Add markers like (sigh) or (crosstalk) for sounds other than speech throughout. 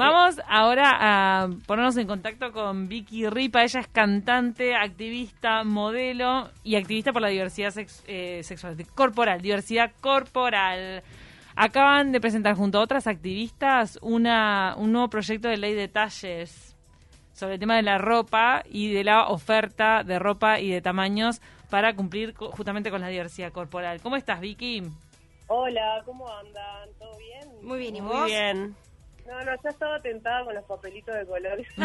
Vamos ahora a ponernos en contacto con Vicky Ripa. Ella es cantante, activista, modelo y activista por la diversidad eh, sexual, corporal, diversidad corporal. Acaban de presentar junto a otras activistas una, un nuevo proyecto de ley de talles sobre el tema de la ropa y de la oferta de ropa y de tamaños para cumplir justamente con la diversidad corporal. ¿Cómo estás, Vicky? Hola, ¿cómo andan? ¿Todo bien? Muy bien, ¿y vos? Muy bien. No, no, ya estaba tentada con los papelitos de colores. (laughs)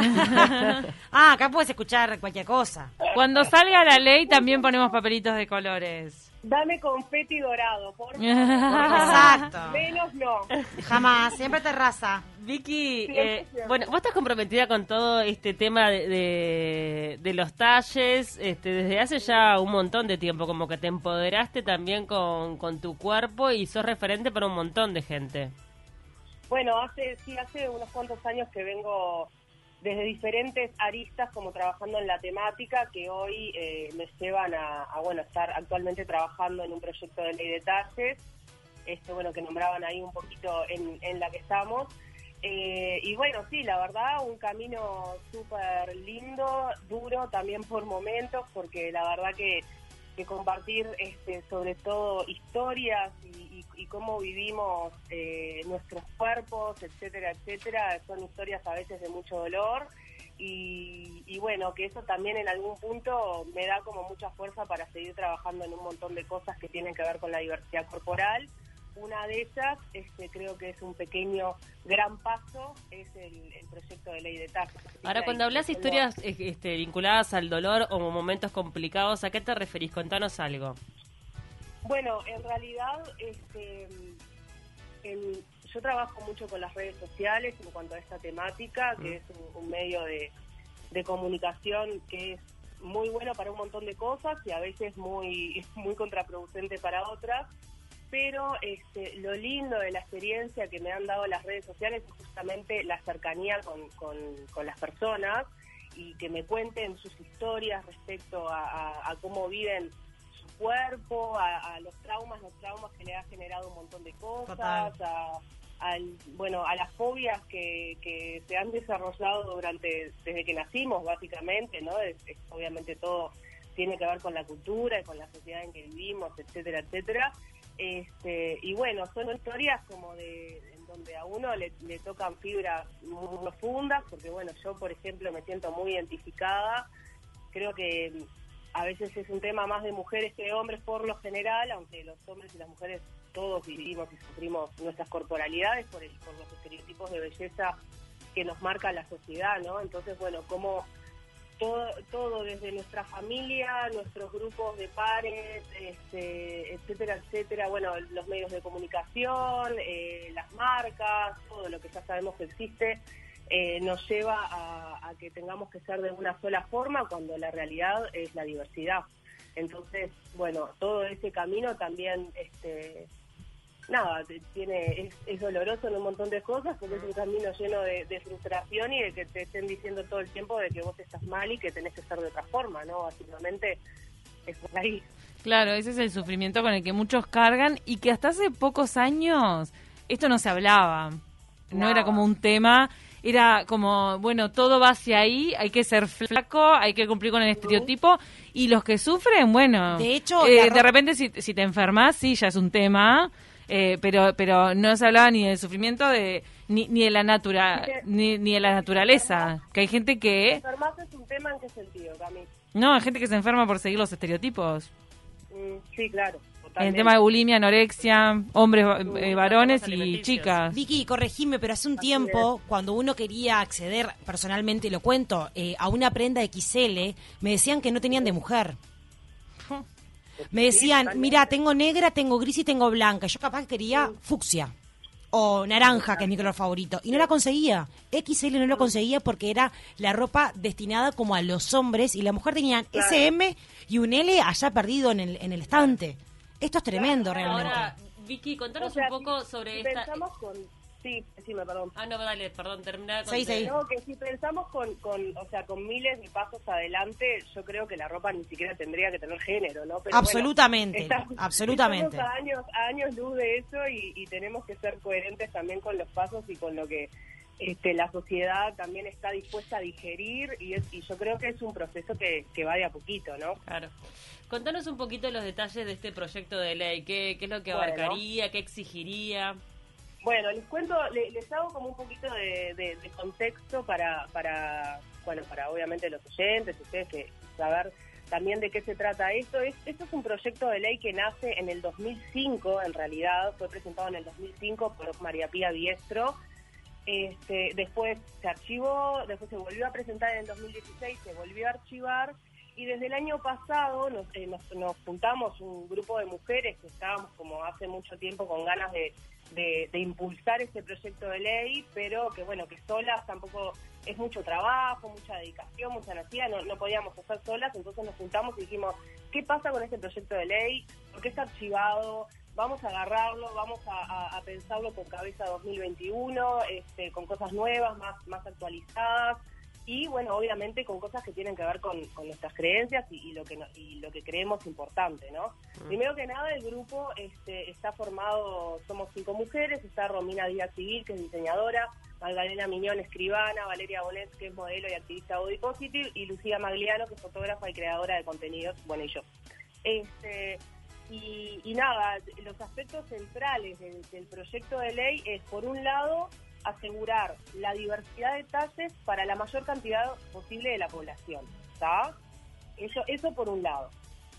ah, acá puedes escuchar cualquier cosa. Cuando salga la ley también ponemos papelitos de colores. Dame confeti dorado, por favor. Exacto. Menos no. Jamás, siempre terraza. Vicky, eh, bueno, vos estás comprometida con todo este tema de, de, los talles este, desde hace ya un montón de tiempo, como que te empoderaste también con, con tu cuerpo y sos referente para un montón de gente. Bueno, hace sí hace unos cuantos años que vengo desde diferentes aristas como trabajando en la temática que hoy eh, me llevan a, bueno estar actualmente trabajando en un proyecto de ley de talles este bueno que nombraban ahí un poquito en, la que estamos. Eh, y bueno sí la verdad un camino súper lindo duro también por momentos porque la verdad que, que compartir este sobre todo historias y, cómo vivimos eh, nuestros cuerpos, etcétera, etcétera, son historias a veces de mucho dolor. Y, bueno, que eso también en algún punto me da como mucha fuerza para seguir trabajando en un montón de cosas que tienen que ver con la diversidad corporal. Una de ellas, este, creo que es un pequeño gran paso, es el, proyecto de ley de tasas. Ahora, cuando hablas historias este, vinculadas al dolor o momentos complicados, ¿a qué te referís? Contanos algo. Bueno, en realidad, este, yo trabajo mucho con las redes sociales en cuanto a esta temática, que mm. es un, medio de, comunicación que es muy bueno para un montón de cosas y a veces muy, (laughs) muy contraproducente para otras. Pero este, lo lindo de la experiencia que me han dado las redes sociales es justamente la cercanía con, con, las personas y que me cuenten sus historias respecto a cómo viven cuerpo, a, los traumas, los traumas que le ha generado un montón de cosas, a, al, bueno, a las fobias que, que se han desarrollado durante desde que nacimos, básicamente, ¿no? Es, obviamente todo tiene que ver con la cultura y con la sociedad en que vivimos, etcétera, etcétera. Este, y bueno, son historias como de en donde a uno le, le tocan fibras muy profundas, porque bueno, yo por ejemplo me siento muy identificada, creo que a veces es un tema más de mujeres que de hombres por lo general, aunque los hombres y las mujeres todos vivimos y sufrimos nuestras corporalidades por, por los estereotipos de belleza que nos marca la sociedad, ¿no? Entonces, bueno, como todo, todo desde nuestra familia, nuestros grupos de pares, este, etcétera, etcétera, bueno, los medios de comunicación, eh, las marcas, todo lo que ya sabemos que existe, eh, nos lleva a, que tengamos que ser de una sola forma cuando la realidad es la diversidad. Entonces, bueno, todo ese camino también, este, nada, tiene es, doloroso en un montón de cosas porque es un camino lleno de, frustración y de que te estén diciendo todo el tiempo de que vos estás mal y que tenés que ser de otra forma, ¿no? Básicamente es por ahí. Claro, ese es el sufrimiento con el que muchos cargan y que hasta hace pocos años esto no se hablaba. no. era como un tema era como, bueno, todo va hacia ahí, hay que ser flaco, hay que cumplir con el estereotipo, y los que sufren, bueno, de hecho, eh, de repente si, si te enfermas, sí, ya es un tema, eh, pero pero no se hablaba ni del sufrimiento de ni, ni de la natura ni, ni de la naturaleza que hay gente que enfermarse es un tema en qué sentido Camille? no hay gente que se enferma por seguir los estereotipos mm, sí claro en el tema de bulimia, anorexia, hombres, eh, varones y chicas. Vicky, corregime, pero hace un tiempo, cuando uno quería acceder, personalmente lo cuento, eh, a una prenda XL, me decían que no tenían de mujer. Me decían, mira, tengo negra, tengo gris y tengo blanca. Yo capaz quería fucsia o naranja, que es mi color favorito. Y no la conseguía. XL no lo conseguía porque era la ropa destinada como a los hombres y la mujer tenían SM y un L allá perdido en el, en el estante. Esto es tremendo realmente. Ahora, Vicky, contanos un poco sobre esta... Pensamos con... Sí, decime, perdón. Ah, no, dale, perdón, termina con... Sí, sí. No, que si pensamos con, con, o sea, con miles de pasos adelante, yo creo que la ropa ni siquiera tendría que tener género, ¿no? absolutamente, (laughs) absolutamente. años, años luz de eso y, y tenemos que ser coherentes también con los pasos y con lo que este, la sociedad también está dispuesta a digerir y, es, y yo creo que es un proceso que, que va de a poquito, ¿no? Claro. Contanos un poquito los detalles de este proyecto de ley, qué, qué es lo que abarcaría, qué exigiría. Bueno, les cuento, les, hago como un poquito de, contexto para, bueno, para obviamente los oyentes, ustedes que saber también de qué se trata esto. Es, esto es un proyecto de ley que nace en el 2005, en realidad, fue presentado en el 2005 por María Pía Diestro. Este, después se archivó, después se volvió a presentar en el 2016, se volvió a archivar y desde el año pasado nos, eh, nos, nos, juntamos un grupo de mujeres que estábamos como hace mucho tiempo con ganas de, de, impulsar este proyecto de ley, pero que bueno, que solas tampoco es mucho trabajo, mucha dedicación, mucha energía, no, no podíamos hacer solas, entonces nos juntamos y dijimos, ¿qué pasa con este proyecto de ley? ¿Por qué está archivado? Vamos a agarrarlo, vamos a, pensarlo con cabeza 2021, este, con cosas nuevas, más, más actualizadas y bueno, obviamente con cosas que tienen que ver con, nuestras creencias y, lo que y lo que creemos importante, ¿no? Mm. Primero que nada, el grupo este, está formado, somos cinco mujeres, está Romina Díaz Civil, que es diseñadora, Magdalena Miñón, escribana, Valeria Bonet, que es modelo y activista body positive, y Lucía Magliano, que es fotógrafa y creadora de contenidos, bueno, y yo. Este, y, nada, los aspectos centrales del proyecto de ley es, por un lado, asegurar la diversidad de talles para la mayor cantidad posible de la población. ¿está? Eso, eso por un lado.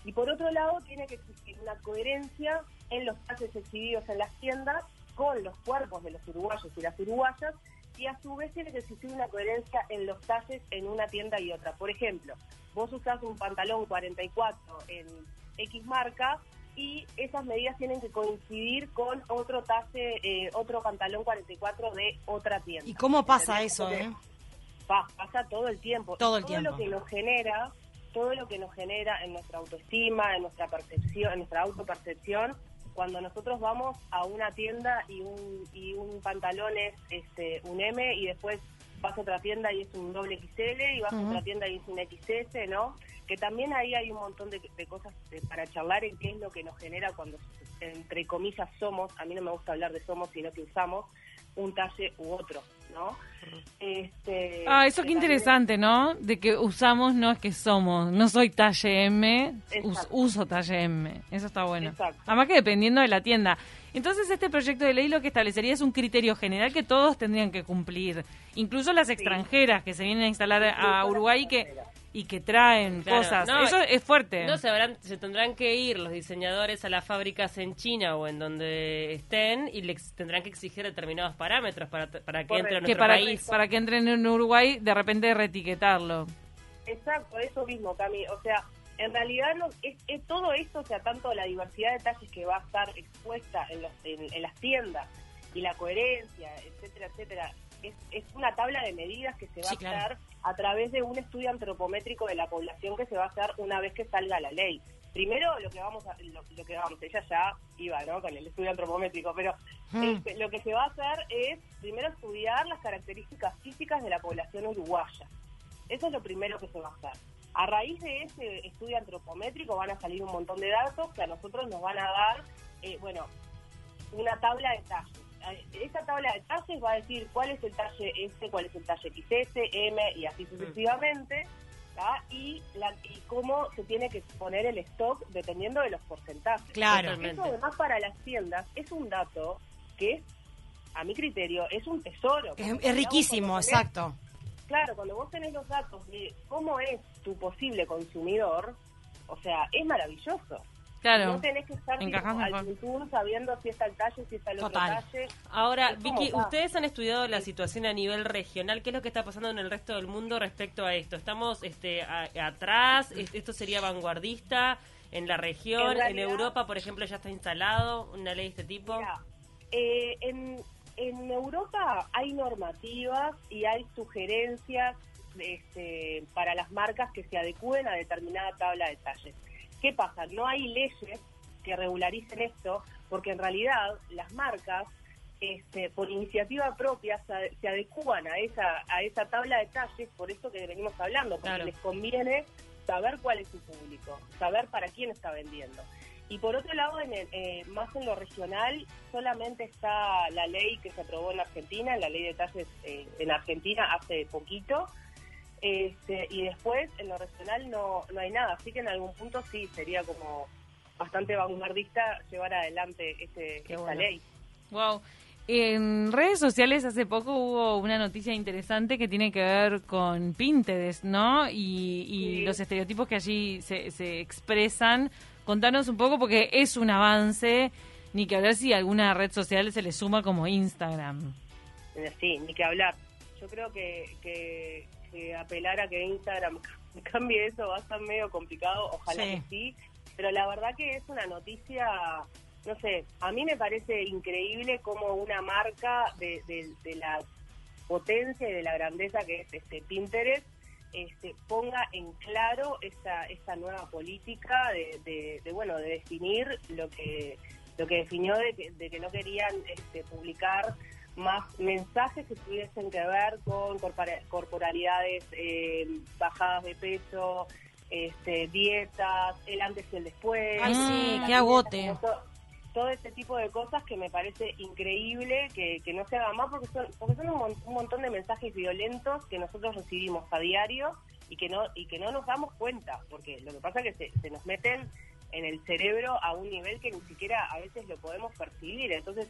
Y por otro lado, tiene que existir una coherencia en los talles exhibidos en las tiendas con los cuerpos de los uruguayos y las uruguayas y a su vez tiene que existir una coherencia en los talles en una tienda y otra. Por ejemplo, vos usás un pantalón 44 en X marca y esas medidas tienen que coincidir con otro talle, eh, otro pantalón 44 de otra tienda. ¿Y cómo pasa eso, eh? pasa todo el tiempo. Todo el todo lo que nos genera, todo lo que nos genera en nuestra autoestima, en nuestra percepción, en nuestra autopercepción, cuando nosotros vamos a una tienda y un, y un pantalón es este, un M y después vas a otra tienda y es un doble XL y vas a otra tienda y es un XS, ¿no? Que también ahí hay un montón de, cosas para charlar en qué es lo que nos genera cuando, entre comillas, somos, a mí no me gusta hablar de somos, sino que usamos un talle u otro, ¿no? Este, ah, eso qué interesante, ¿no? De que usamos, no es que somos, no soy talle M, uso talle M, eso está bueno. Además que dependiendo de la tienda. Entonces este proyecto de ley lo que establecería es un criterio general que todos tendrían que cumplir, incluso las extranjeras que se vienen a instalar a Uruguay que y que traen cosas. Eso es fuerte. No, se, se tendrán que ir los diseñadores a las fábricas en China o en donde estén y les tendrán que exigir determinados parámetros para, para que entren en nuestro para, país. Para que entren en Uruguay, de repente reetiquetarlo. Exacto, eso mismo, Cami. O sea, en realidad no, es, todo esto, o sea, tanto la diversidad de talles que va a estar expuesta en, los, en las tiendas y la coherencia, etcétera, etcétera, es, una tabla de medidas que se va a hacer a través de un estudio antropométrico de la población que se va a hacer una vez que salga la ley. Primero lo que vamos a, lo, que vamos, ella ya iba, ¿no? Con el estudio antropométrico, pero hmm. este, lo que se va a hacer es primero estudiar las características físicas de la población uruguaya. Eso es lo primero que se va a hacer. A raíz de ese estudio antropométrico van a salir un montón de datos que a nosotros nos van a dar, eh, bueno, una tabla de talles esa tabla de talles va a decir cuál es el talle S, cuál es el talle XS, M y así mm. sucesivamente, y, la, y cómo se tiene que poner el stock dependiendo de los porcentajes. Claro. Eso además para las tiendas es un dato que es, a mi criterio, es un tesoro. Es, riquísimo, exacto. Claro, cuando vos tenés los datos de cómo es tu posible consumidor, o sea, es maravilloso. Claro. No tenés que estar al sabiendo si está el talle, si está el otro talle. Ahora, Vicky, ustedes han estudiado la situación a nivel regional. ¿Qué es lo que está pasando en el resto del mundo respecto a esto? ¿Estamos este, atrás? ¿Esto sería vanguardista? ¿En la región? En, Europa, por ejemplo, ya está instalado una ley de este tipo? Eh, en, en Europa hay normativas y hay sugerencias este, para las marcas que se adecúen a determinada tabla de talles. ¿Qué pasa? No hay leyes que regularicen esto porque en realidad las marcas este, por iniciativa propia se, se, adecúan a esa, a esa tabla de talles, por eso que venimos hablando, porque les conviene saber cuál es su público, saber para quién está vendiendo. Y por otro lado, en eh, más en lo regional, solamente está la ley que se aprobó en Argentina, la ley de talles eh, en Argentina hace poquito, este, y después en lo regional no, no hay nada, así que en algún punto sí sería como bastante vanguardista llevar adelante este, esta ley. Wow. En redes sociales hace poco hubo una noticia interesante que tiene que ver con Pinterest, ¿no? Y, los estereotipos que allí se, se expresan. Contanos un poco porque es un avance, ni que hablar si alguna red social se le suma como Instagram. Sí, ni que hablar. Yo creo que, que, apelar a que Instagram (laughs) cambie eso va a ser medio complicado, ojalá que sí, pero la verdad que es una noticia no sé, a mí me parece increíble cómo una marca de, la potencia y de la grandeza que es este Pinterest este, ponga en claro esta, esta nueva política de, bueno de definir lo que lo que definió de que, no querían este, publicar más mensajes que tuviesen que ver con corporalidades eh, bajadas de peso, este, dietas, el antes y el después. Ay, sí, qué agote todo este tipo de cosas que me parece increíble que, no se haga más porque son, porque son un, montón de mensajes violentos que nosotros recibimos a diario y que no y que no nos damos cuenta porque lo que pasa es que se, nos meten en el cerebro a un nivel que ni siquiera a veces lo podemos percibir entonces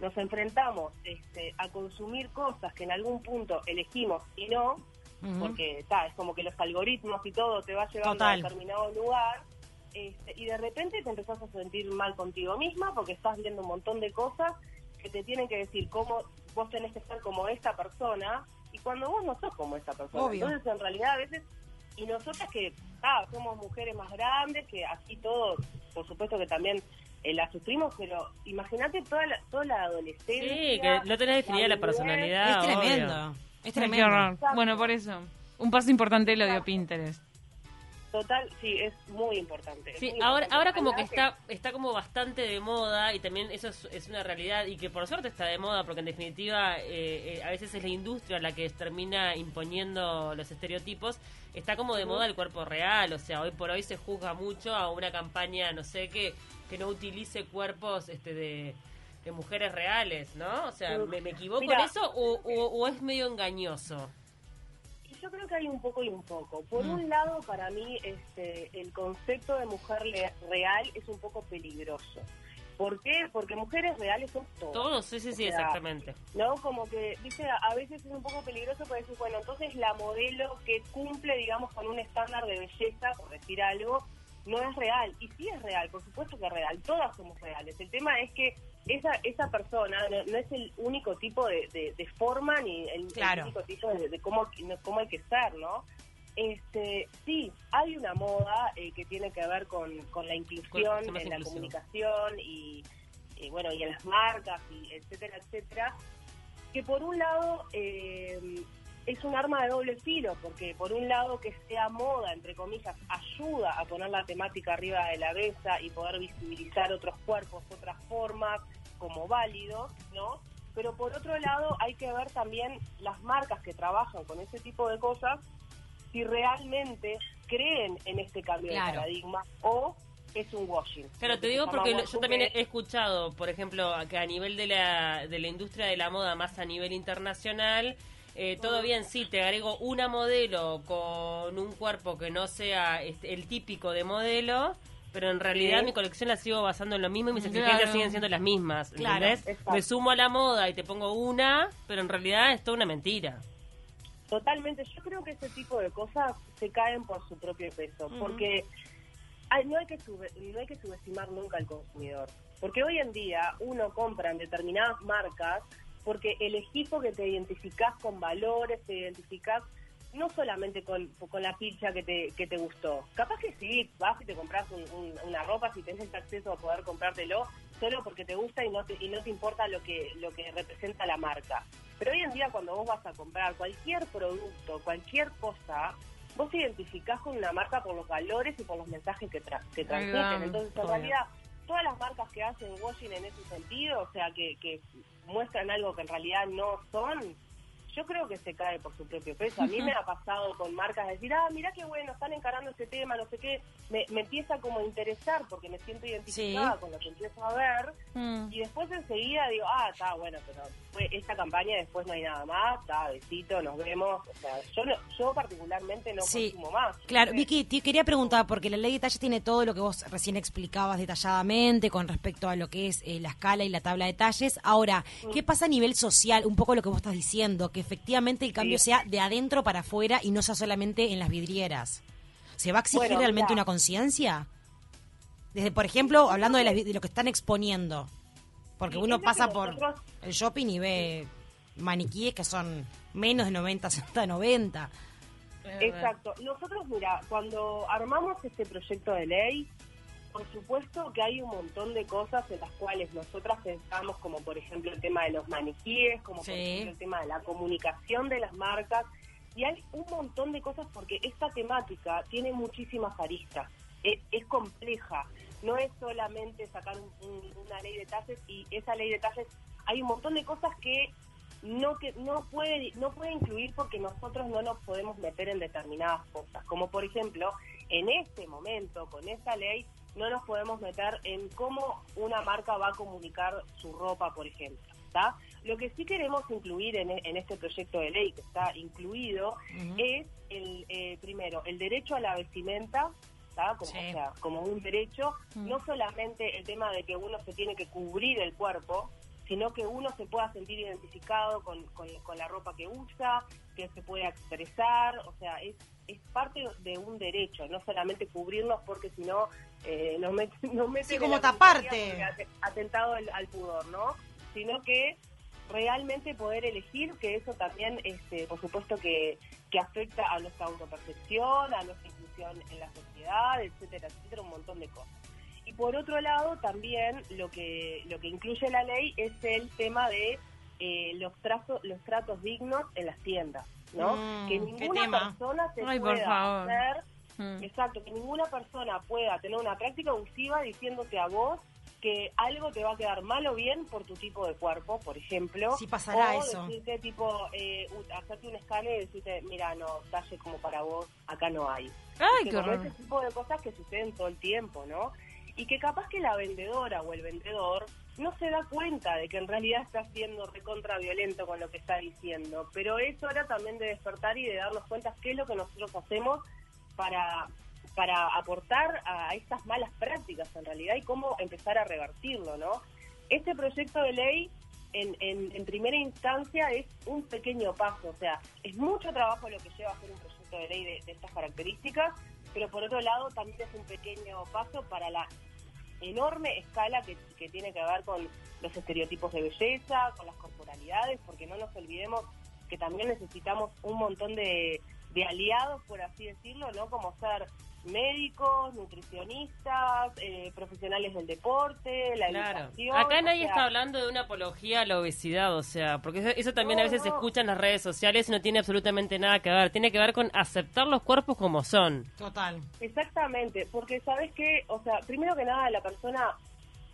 nos enfrentamos este, a consumir cosas que en algún punto elegimos y no porque está es como que los algoritmos y todo te va llevando a determinado lugar este, y de repente te empezás a sentir mal contigo misma porque estás viendo un montón de cosas que te tienen que decir cómo vos tenés que ser como esta persona y cuando vos no sos como esta persona. Entonces, en realidad, a veces, y nosotras que ah, somos mujeres más grandes, que así todo, por supuesto que también eh, la sufrimos, pero imagínate toda la, toda la adolescencia. Sí, que no tenés definida la personalidad. Es tremendo. Es tremendo. Bueno, por eso. Un paso importante lo dio Pinterest. Total, sí, es muy importante. Sí, ahora, ahora como que está, está como bastante de moda y también eso es, una realidad y que por suerte está de moda porque en definitiva eh, eh, a veces es la industria la que termina imponiendo los estereotipos. Está como de moda el cuerpo real, o sea, hoy por hoy se juzga mucho a una campaña, no sé, que, que no utilice cuerpos este de, mujeres reales, ¿no? O sea, ¿me, equivoco en eso o, o es medio engañoso? yo creo que hay un poco y un poco. Por mm. un lado, para mí, este, el concepto de mujer real es un poco peligroso. ¿Por qué? Porque mujeres reales son todos. Todos, sí, sí, sí, exactamente. ¿No? Como que, dice, a veces es un poco peligroso porque decir, bueno, entonces la modelo que cumple, digamos, con un estándar de belleza, por decir algo, no es real. Y sí es real, por supuesto que es real. Todas somos reales. El tema es que esa, esa persona no, es el único tipo de, de, forma ni el, único tipo de, cómo, cómo hay que ser, ¿no? Este, sí, hay una moda eh, que tiene que ver con, con la inclusión en la comunicación y, bueno y en las marcas y etcétera etcétera que por un lado eh, es un arma de doble filo porque por un lado que sea moda entre comillas ayuda a poner la temática arriba de la mesa y poder visibilizar otros cuerpos otras formas como válidos, ¿no? Pero por otro lado hay que ver también las marcas que trabajan con ese tipo de cosas, si realmente creen en este cambio de paradigma o es un washing. Claro, te digo porque yo también he escuchado, por ejemplo, que a nivel de la, de la industria de la moda, más a nivel internacional, eh, todo bien, sí, te agrego una modelo con un cuerpo que no sea este, el típico de modelo, pero en realidad mi colección la sigo basando en lo mismo y mis exigencias siguen siendo las mismas. ¿Entendés? Me sumo a la moda y te pongo una, pero en realidad es toda una mentira. Totalmente. Yo creo que ese tipo de cosas se caen por su propio peso, porque no, hay que no hay que subestimar nunca al consumidor. Porque hoy en día uno compra en determinadas marcas porque elegís porque te identificás con valores, te identificás no solamente con, con la ficha que te, que te gustó. Capaz que sí, vas y te compras una ropa si tenés acceso a poder comprártelo solo porque te gusta y no te, y no te importa lo que, lo que representa la marca. Pero hoy en día cuando vos vas a comprar cualquier producto, cualquier cosa, vos te identificás con una marca por los valores y por los mensajes que, que transmiten. Entonces, en realidad, todas las marcas que hacen washing en ese sentido, o sea, que, que muestran algo que en realidad no son, yo creo que se cae por su propio peso. A mí me ha (laughs) pasado con marcas decir, ah, mira qué bueno, están encarando este tema, no sé qué. Me, empieza como a interesar porque me siento identificada con lo que empiezo a ver. Mm. Y después enseguida digo, ah, está bueno, pero fue esta campaña después no hay nada más, está, besito, nos vemos. O sea, yo, yo particularmente no consumo más. Claro, Vicky, te quería preguntar, porque la ley de talles tiene todo lo que vos recién explicabas detalladamente con respecto a lo que es eh, la escala y la tabla de talles. Ahora, ¿qué mm. pasa a nivel social? Un poco lo que vos estás diciendo, que efectivamente el cambio sea de adentro para afuera y no sea solamente en las vidrieras. ¿Se va a exigir realmente una conciencia? Desde, por ejemplo, hablando de, lo que están exponiendo. Porque uno pasa por el shopping y ve maniquíes que son menos de 90, 60, 90. Exacto. Nosotros, mira, cuando armamos este proyecto de ley, por supuesto que hay un montón de cosas en las cuales nosotras pensamos, como por ejemplo el tema de los maniquíes, como por ejemplo el tema de la comunicación de las marcas, y hay un montón de cosas porque esta temática tiene muchísimas aristas, es, compleja, no es solamente sacar una ley de talles y esa ley de talles, hay un montón de cosas que no que no puede no puede incluir porque nosotros no nos podemos meter en determinadas cosas. Como por ejemplo en este momento con esta ley no nos podemos meter en cómo una marca va a comunicar su ropa, por ejemplo. ¿está? Lo que sí queremos incluir en, este proyecto de ley que está incluido es, el eh, primero, el derecho a la vestimenta, como, o sea, como un derecho, no solamente el tema de que uno se tiene que cubrir el cuerpo, sino que uno se pueda sentir identificado con, con, la ropa que usa, que se pueda expresar, o sea, es, es parte de un derecho, no solamente cubrirnos porque si no eh, nos mete, (laughs) sí, como taparte. Atentado al, pudor, ¿no? Sino que realmente poder elegir, que eso también, este, por supuesto, que, que afecta a nuestra autopercepción, a nuestra inclusión en la sociedad, etcétera, etcétera, un montón de cosas. Por otro lado, también lo que, lo que incluye la ley es el tema de eh, los, trazos, los tratos dignos en las tiendas, ¿no? Mm, que ninguna persona se pueda hacer, mm. exacto, que ninguna persona pueda tener una práctica abusiva diciéndote a vos que algo te va a quedar mal o bien por tu tipo de cuerpo, por ejemplo. Sí pasará o eso. decirte tipo, eh, hacerte un escáner y decirte, mira, no, talle como para vos, acá no hay. Ay, qué ese tipo de cosas que suceden todo el tiempo, ¿no? Y que capaz que la vendedora o el vendedor no se da cuenta de que en realidad está siendo recontra violento con lo que está diciendo, pero es hora también de despertar y de darnos cuenta qué es lo que nosotros hacemos para para aportar a estas malas prácticas en realidad y cómo empezar a revertirlo, ¿no? Este proyecto de ley en, en, primera instancia es un pequeño paso, o sea, es mucho trabajo lo que lleva a hacer un proyecto de ley de estas características, pero por otro lado también es un pequeño paso para la enorme escala que, que tiene que ver con los estereotipos de belleza, con las corporalidades, porque no nos olvidemos que también necesitamos un montón de, de aliados, por así decirlo, ¿no? Como ser médicos, nutricionistas, eh, profesionales del deporte, la claro. Acá nadie está hablando de una apología a la obesidad, o sea, porque eso, también a veces se escucha en las redes sociales y no tiene absolutamente nada que ver. Tiene que ver con aceptar los cuerpos como son. Total. Exactamente, porque sabes que, o sea, primero que nada, la persona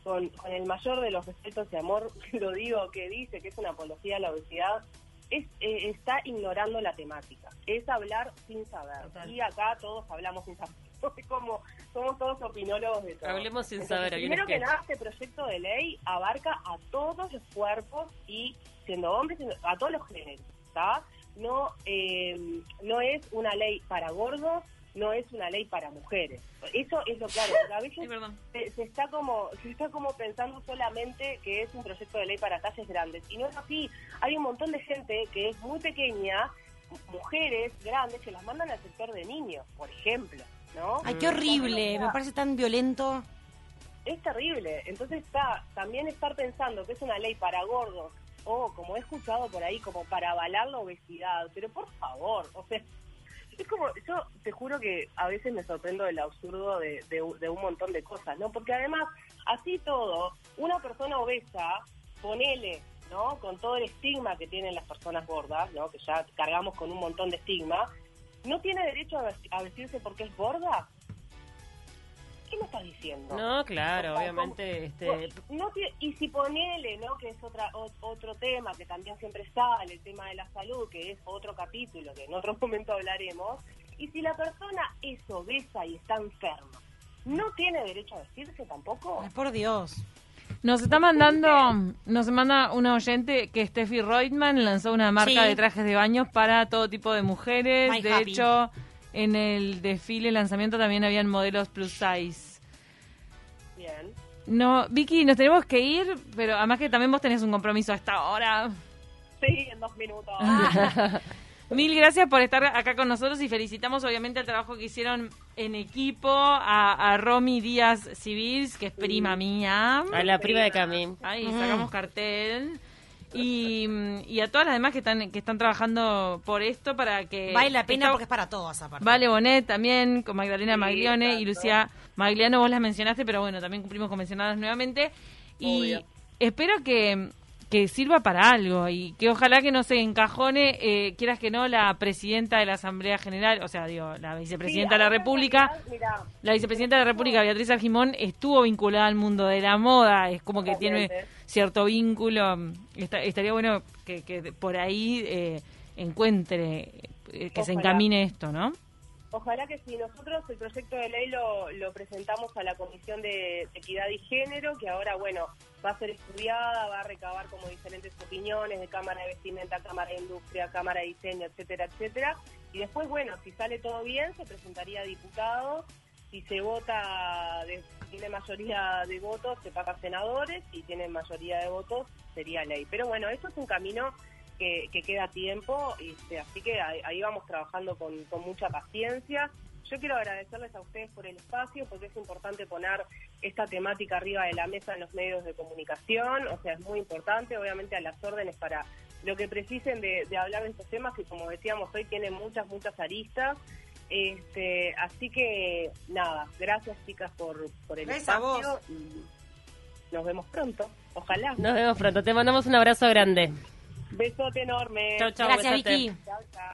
con, con el mayor de los respetos y amor, (laughs) lo digo, que dice que es una apología a la obesidad, es, eh, está ignorando la temática. Es hablar sin saber. Y acá todos hablamos sin saber. (laughs) Como somos todos opinólogos de todo. Hablemos sin saber. Primero que nada, este proyecto de ley abarca a todos los cuerpos y siendo hombres, a todos los géneros. ¿está? No, eh, no es una ley para gordos, no es una ley para mujeres. Eso es lo claro. A veces se, está como se está como pensando solamente que es un proyecto de ley para talles grandes y no es así. Hay un montón de gente que es muy pequeña, mujeres grandes que las mandan al sector de niños, por ejemplo, ¿no? Ay, qué horrible, me parece tan violento. Es terrible. Entonces está también estar pensando que es una ley para gordos o como he escuchado por ahí como para avalar la obesidad, pero por favor, o sea, es como, yo te juro que a veces me sorprendo del absurdo de, de, un montón de cosas, ¿no? Porque además, así todo, una persona obesa, ponele, ¿no? Con todo el estigma que tienen las personas gordas, ¿no? Que ya cargamos con un montón de estigma, ¿no tiene derecho a vestirse porque es gorda? ¿Qué me estás diciendo? No, claro, obviamente. Este... No, y si ponele, ¿no? Que es otra, otro tema que también siempre sale, el tema de la salud, que es otro capítulo que en otro (laughs) momento hablaremos. Y si la persona es obesa y está enferma, ¿no tiene derecho a vestirse tampoco? por Dios. Nos está mandando, nos manda una oyente que Steffi Reutemann lanzó una marca de trajes de baños para todo tipo de mujeres. de hecho, en el desfile lanzamiento también habían modelos plus size. Bien. No, Vicky, nos tenemos que ir, pero además que también vos tenés un compromiso a esta hora. Sí, en dos minutos. (laughs) Mil gracias por estar acá con nosotros y felicitamos obviamente el trabajo que hicieron en equipo a, Romy Díaz Civils, que es prima mía. A la prima de Cami. Ahí sacamos cartel. Y, a todas las demás que están que están trabajando por esto para que vale la pena porque es para todos aparte. Vale Bonet también con Magdalena Maglione y Lucía Magliano vos las mencionaste pero bueno también cumplimos con mencionadas nuevamente. Y espero que que sirva para algo y que ojalá que no se encajone, eh, quieras que no, la presidenta de la Asamblea General, o sea, digo, la vicepresidenta de la República, la vicepresidenta de la República, Beatriz Argimón, estuvo vinculada al mundo de la moda, es como que tiene cierto vínculo, estaría bueno que, por ahí eh, encuentre, eh, que se encamine esto, ¿no? Ojalá que si nosotros el proyecto de ley lo, lo presentamos a la Comisión de Equidad y Género, que ahora, bueno, va a ser estudiada, va a recabar como diferentes opiniones de Cámara de Vestimenta, Cámara de Industria, Cámara de Diseño, etcétera, etcétera. Y después, bueno, si sale todo bien, se presentaría a diputados. Si se vota, de, tiene mayoría de votos, se paga a senadores. Si tiene mayoría de votos, sería ley. Pero bueno, eso es un camino que, queda tiempo, este, así que ahí, vamos trabajando con, mucha paciencia. Yo quiero agradecerles a ustedes por el espacio, porque es importante poner esta temática arriba de la mesa en los medios de comunicación, o sea, es muy importante, obviamente a las órdenes para lo que precisen de, hablar de estos temas, que como decíamos hoy tiene muchas, muchas aristas. Este, así que nada, gracias chicas por, por el espacio y nos vemos pronto, ojalá. Nos vemos pronto, te mandamos un abrazo grande. Besote enorme. Chau, chau, Gracias, Vicky. Chau, chau.